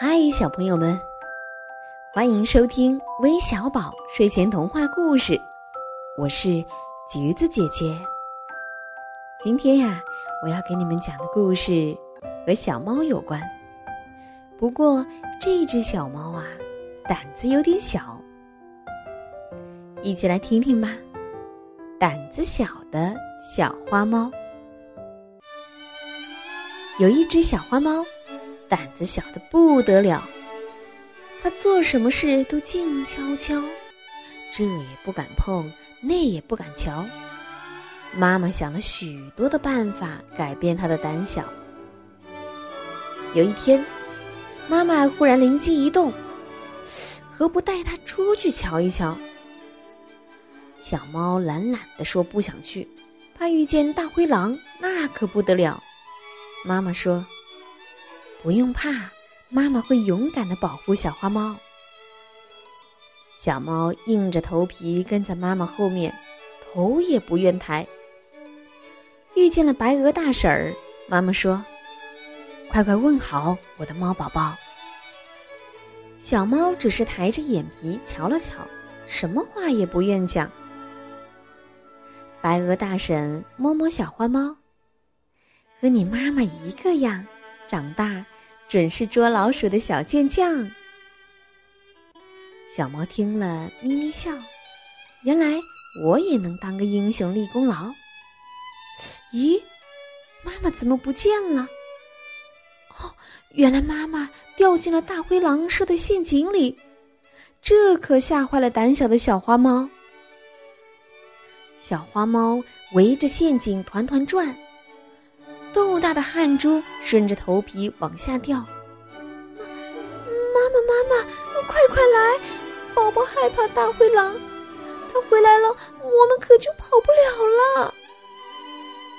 嗨，小朋友们，欢迎收听微小宝睡前童话故事。我是橘子姐姐。今天呀，我要给你们讲的故事和小猫有关。不过这只小猫啊，胆子有点小。一起来听听吧。胆子小的小花猫，有一只小花猫。胆子小的不得了，他做什么事都静悄悄，这也不敢碰，那也不敢瞧。妈妈想了许多的办法改变他的胆小。有一天，妈妈忽然灵机一动，何不带他出去瞧一瞧？小猫懒懒的说：“不想去，怕遇见大灰狼，那可不得了。”妈妈说。不用怕，妈妈会勇敢的保护小花猫。小猫硬着头皮跟在妈妈后面，头也不愿抬。遇见了白鹅大婶儿，妈妈说：“快快问好，我的猫宝宝。”小猫只是抬着眼皮瞧了瞧，什么话也不愿讲。白鹅大婶摸摸小花猫，和你妈妈一个样。长大准是捉老鼠的小健将。小猫听了，咪咪笑。原来我也能当个英雄立功劳。咦，妈妈怎么不见了？哦，原来妈妈掉进了大灰狼设的陷阱里。这可吓坏了胆小的小花猫。小花猫围着陷阱团团转。豆大的汗珠顺着头皮往下掉。妈妈，妈妈，快快来！宝宝害怕大灰狼，它回来了，我们可就跑不了了。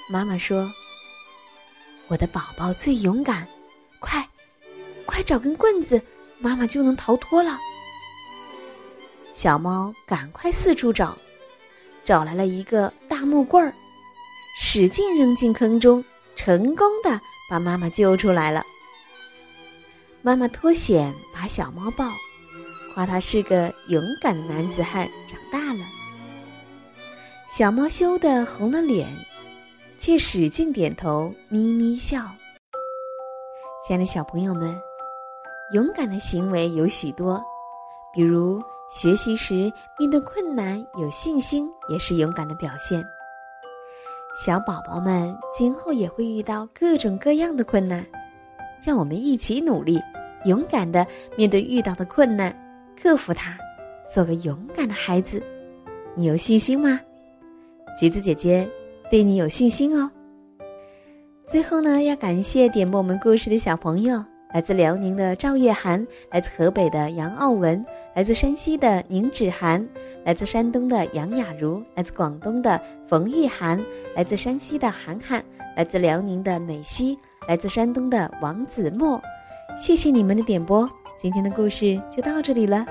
妈妈说：“我的宝宝最勇敢，快，快找根棍子，妈妈就能逃脱了。”小猫赶快四处找，找来了一个大木棍儿，使劲扔进坑中。成功的把妈妈救出来了。妈妈脱险把小猫抱，夸他是个勇敢的男子汉，长大了。小猫羞得红了脸，却使劲点头，咪咪笑。亲爱的小朋友们，勇敢的行为有许多，比如学习时面对困难有信心，也是勇敢的表现。小宝宝们今后也会遇到各种各样的困难，让我们一起努力，勇敢的面对遇到的困难，克服它，做个勇敢的孩子。你有信心吗？橘子姐姐对你有信心哦。最后呢，要感谢点播我们故事的小朋友。来自辽宁的赵月涵，来自河北的杨傲文，来自山西的宁芷涵，来自山东的杨雅茹，来自广东的冯玉涵，来自山西的涵涵，来自辽宁的美西，来自山东的王子墨。谢谢你们的点播，今天的故事就到这里了，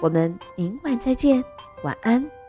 我们明晚再见，晚安。